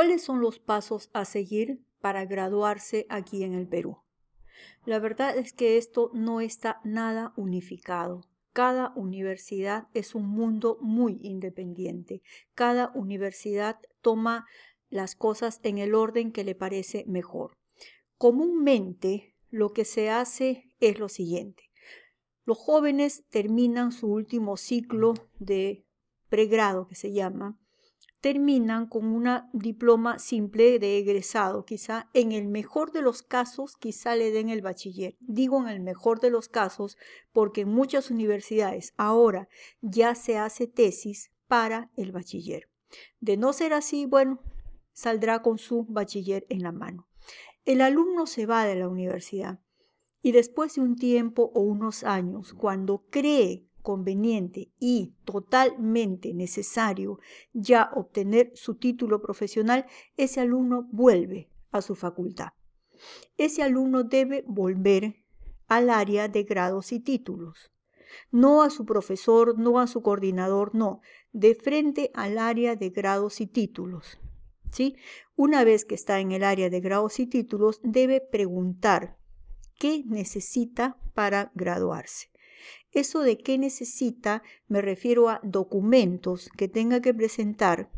¿Cuáles son los pasos a seguir para graduarse aquí en el Perú? La verdad es que esto no está nada unificado. Cada universidad es un mundo muy independiente. Cada universidad toma las cosas en el orden que le parece mejor. Comúnmente lo que se hace es lo siguiente. Los jóvenes terminan su último ciclo de pregrado, que se llama, terminan con una diploma simple de egresado. Quizá en el mejor de los casos, quizá le den el bachiller. Digo en el mejor de los casos porque en muchas universidades ahora ya se hace tesis para el bachiller. De no ser así, bueno, saldrá con su bachiller en la mano. El alumno se va de la universidad y después de un tiempo o unos años, cuando cree conveniente y totalmente necesario ya obtener su título profesional, ese alumno vuelve a su facultad. Ese alumno debe volver al área de grados y títulos. No a su profesor, no a su coordinador, no, de frente al área de grados y títulos. ¿Sí? Una vez que está en el área de grados y títulos, debe preguntar qué necesita para graduarse. Eso de qué necesita me refiero a documentos que tenga que presentar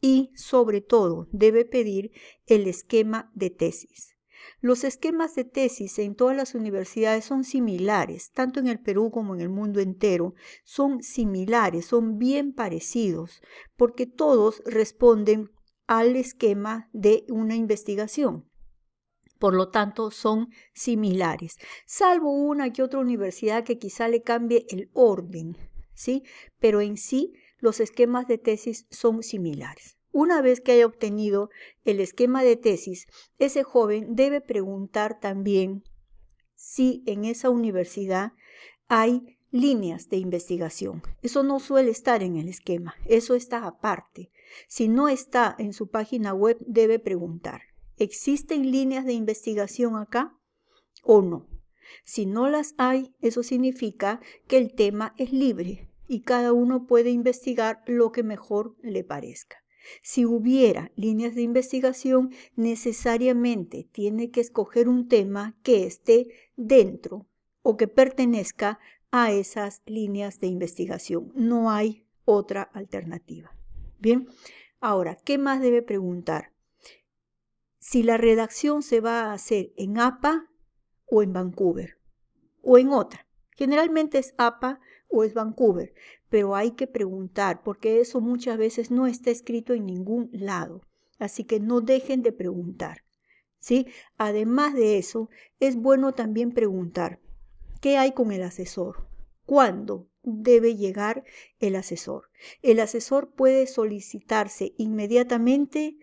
y sobre todo debe pedir el esquema de tesis. Los esquemas de tesis en todas las universidades son similares, tanto en el Perú como en el mundo entero, son similares, son bien parecidos, porque todos responden al esquema de una investigación. Por lo tanto, son similares, salvo una que otra universidad que quizá le cambie el orden, ¿sí? Pero en sí, los esquemas de tesis son similares. Una vez que haya obtenido el esquema de tesis, ese joven debe preguntar también si en esa universidad hay líneas de investigación. Eso no suele estar en el esquema, eso está aparte. Si no está en su página web, debe preguntar. ¿Existen líneas de investigación acá o no? Si no las hay, eso significa que el tema es libre y cada uno puede investigar lo que mejor le parezca. Si hubiera líneas de investigación, necesariamente tiene que escoger un tema que esté dentro o que pertenezca a esas líneas de investigación. No hay otra alternativa. Bien, ahora, ¿qué más debe preguntar? Si la redacción se va a hacer en APA o en Vancouver o en otra. Generalmente es APA o es Vancouver, pero hay que preguntar porque eso muchas veces no está escrito en ningún lado. Así que no dejen de preguntar. ¿sí? Además de eso, es bueno también preguntar, ¿qué hay con el asesor? ¿Cuándo debe llegar el asesor? El asesor puede solicitarse inmediatamente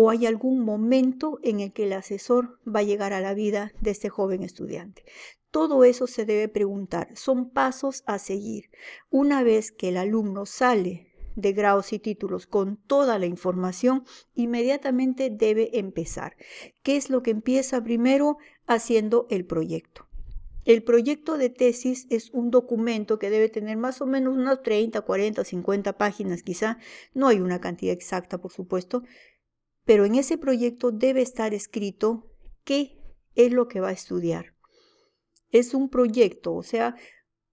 o hay algún momento en el que el asesor va a llegar a la vida de este joven estudiante. Todo eso se debe preguntar, son pasos a seguir. Una vez que el alumno sale de grados y títulos con toda la información, inmediatamente debe empezar. ¿Qué es lo que empieza primero? Haciendo el proyecto. El proyecto de tesis es un documento que debe tener más o menos unas 30, 40, 50 páginas quizá. No hay una cantidad exacta, por supuesto, pero en ese proyecto debe estar escrito qué es lo que va a estudiar. Es un proyecto, o sea,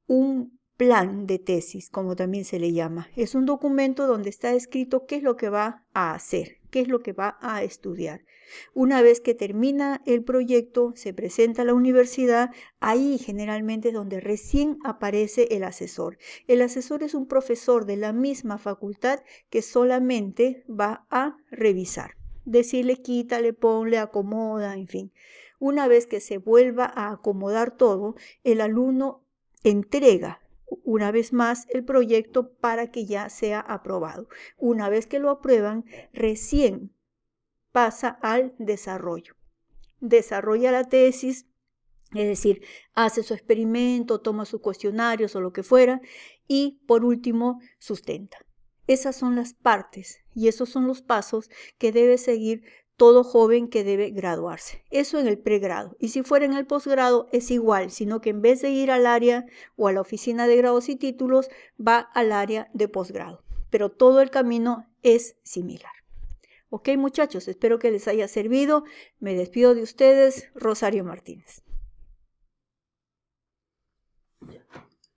un plan de tesis, como también se le llama. Es un documento donde está escrito qué es lo que va a hacer, qué es lo que va a estudiar. Una vez que termina el proyecto, se presenta a la universidad, ahí generalmente es donde recién aparece el asesor. El asesor es un profesor de la misma facultad que solamente va a revisar decirle quítale, ponle, acomoda, en fin. Una vez que se vuelva a acomodar todo, el alumno entrega una vez más el proyecto para que ya sea aprobado. Una vez que lo aprueban, recién pasa al desarrollo. Desarrolla la tesis, es decir, hace su experimento, toma sus cuestionarios o lo que fuera, y por último, sustenta. Esas son las partes y esos son los pasos que debe seguir todo joven que debe graduarse. Eso en el pregrado. Y si fuera en el posgrado es igual, sino que en vez de ir al área o a la oficina de grados y títulos, va al área de posgrado. Pero todo el camino es similar. Ok muchachos, espero que les haya servido. Me despido de ustedes, Rosario Martínez.